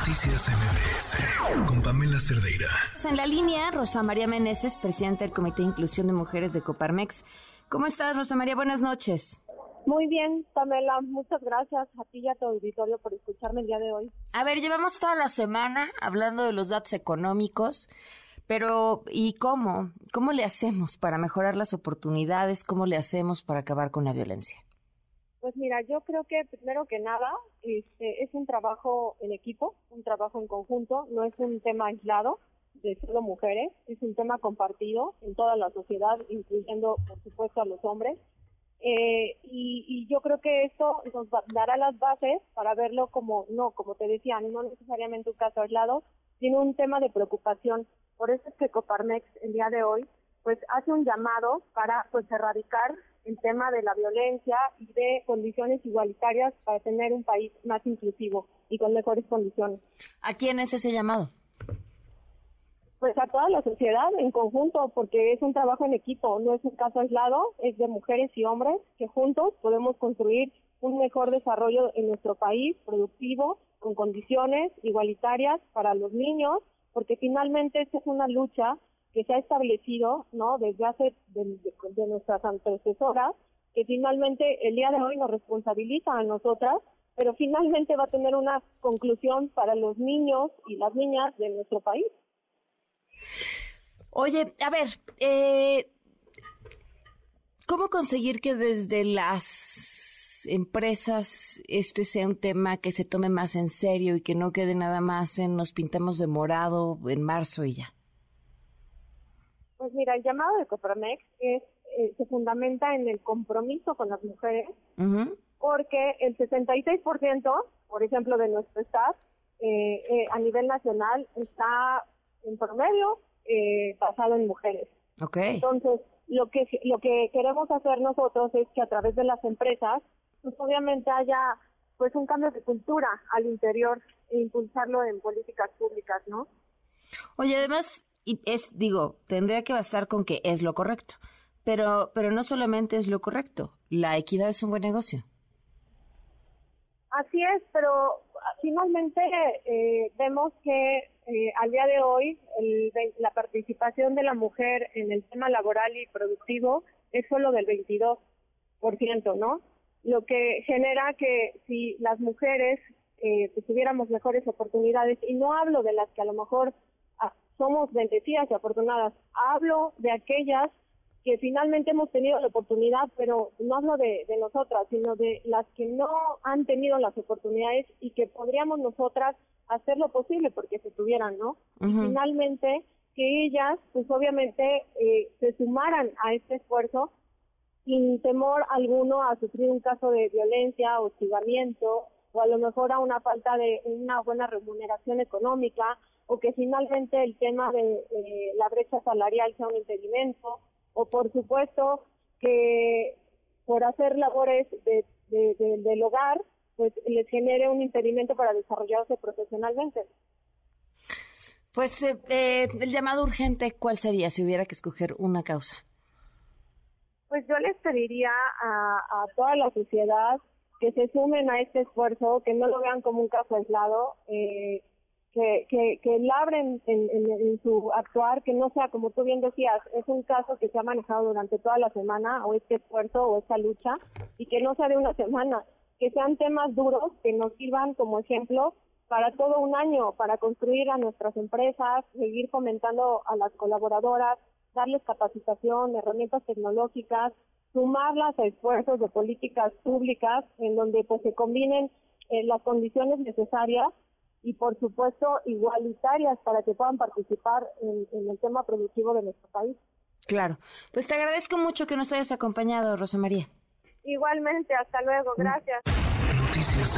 Noticias MBS con Pamela Cerdeira. En la línea, Rosa María Meneses, presidenta del Comité de Inclusión de Mujeres de Coparmex. ¿Cómo estás, Rosa María? Buenas noches. Muy bien, Pamela, muchas gracias a ti y a tu auditorio por escucharme el día de hoy. A ver, llevamos toda la semana hablando de los datos económicos, pero ¿y cómo? ¿Cómo le hacemos para mejorar las oportunidades? ¿Cómo le hacemos para acabar con la violencia? Pues mira, yo creo que primero que nada este, es un trabajo en equipo, un trabajo en conjunto, no es un tema aislado de solo mujeres, es un tema compartido en toda la sociedad, incluyendo por supuesto a los hombres. Eh, y, yo creo que esto nos dará las bases para verlo como, no, como te decía, no necesariamente un caso aislado, sino un tema de preocupación. Por eso es que Coparmex el día de hoy pues hace un llamado para pues erradicar el tema de la violencia y de condiciones igualitarias para tener un país más inclusivo y con mejores condiciones. ¿A quién es ese llamado? Pues a toda la sociedad en conjunto, porque es un trabajo en equipo, no es un caso aislado, es de mujeres y hombres que juntos podemos construir un mejor desarrollo en nuestro país, productivo, con condiciones igualitarias para los niños, porque finalmente esta es una lucha que se ha establecido no desde hace de, nuestras antecesoras que finalmente el día de hoy nos responsabiliza a nosotras pero finalmente va a tener una conclusión para los niños y las niñas de nuestro país. Oye a ver eh, cómo conseguir que desde las empresas este sea un tema que se tome más en serio y que no quede nada más en nos pintamos de morado en marzo y ya pues mira, el llamado de Copramex es, eh, se fundamenta en el compromiso con las mujeres, porque el 66%, por ejemplo, de nuestro staff eh, eh, a nivel nacional está en promedio basado en mujeres. Okay. Entonces, lo que lo que queremos hacer nosotros es que a través de las empresas, pues obviamente haya pues un cambio de cultura al interior e impulsarlo en políticas públicas, ¿no? Oye, además, y es, digo, tendría que bastar con que es lo correcto. Pero, pero no solamente es lo correcto, la equidad es un buen negocio. Así es, pero finalmente eh, vemos que eh, al día de hoy la participación de la mujer en el tema laboral y productivo es solo del 22%, ¿no? Lo que genera que si las mujeres eh, pues tuviéramos mejores oportunidades, y no hablo de las que a lo mejor somos bendecidas y afortunadas. Hablo de aquellas que finalmente hemos tenido la oportunidad, pero no hablo de, nosotras, sino de las que no han tenido las oportunidades y que podríamos nosotras hacer lo posible porque se tuvieran, ¿no? Y finalmente que ellas, pues obviamente, eh, se sumaran a este esfuerzo sin temor alguno a sufrir un caso de violencia, hostigamiento o a lo mejor a una falta de una buena remuneración económica o que finalmente el tema de la brecha salarial sea un impedimento, o por supuesto que por hacer labores de, del hogar, pues les genere un impedimento para desarrollarse profesionalmente. Pues eh, eh, el llamado urgente, ¿cuál sería si hubiera que escoger una causa? Pues yo les pediría a, a toda la sociedad que se sumen a este esfuerzo, que no lo vean como un caso aislado, eh, que, que, que labren en, en, su actuar, que no sea, como tú bien decías, es un caso que se ha manejado durante toda la semana, o este esfuerzo, o esta lucha, y que no sea de una semana, que sean temas duros que nos sirvan como ejemplo para todo un año, para construir a nuestras empresas, seguir fomentando a las colaboradoras, darles capacitación, herramientas tecnológicas, sumarlas a esfuerzos de políticas públicas en donde pues se combinen eh, las condiciones necesarias y por supuesto igualitarias para que puedan participar en, el tema productivo de nuestro país. Claro, pues te agradezco mucho que nos hayas acompañado, Rosa María. Igualmente, hasta luego, gracias. Noticias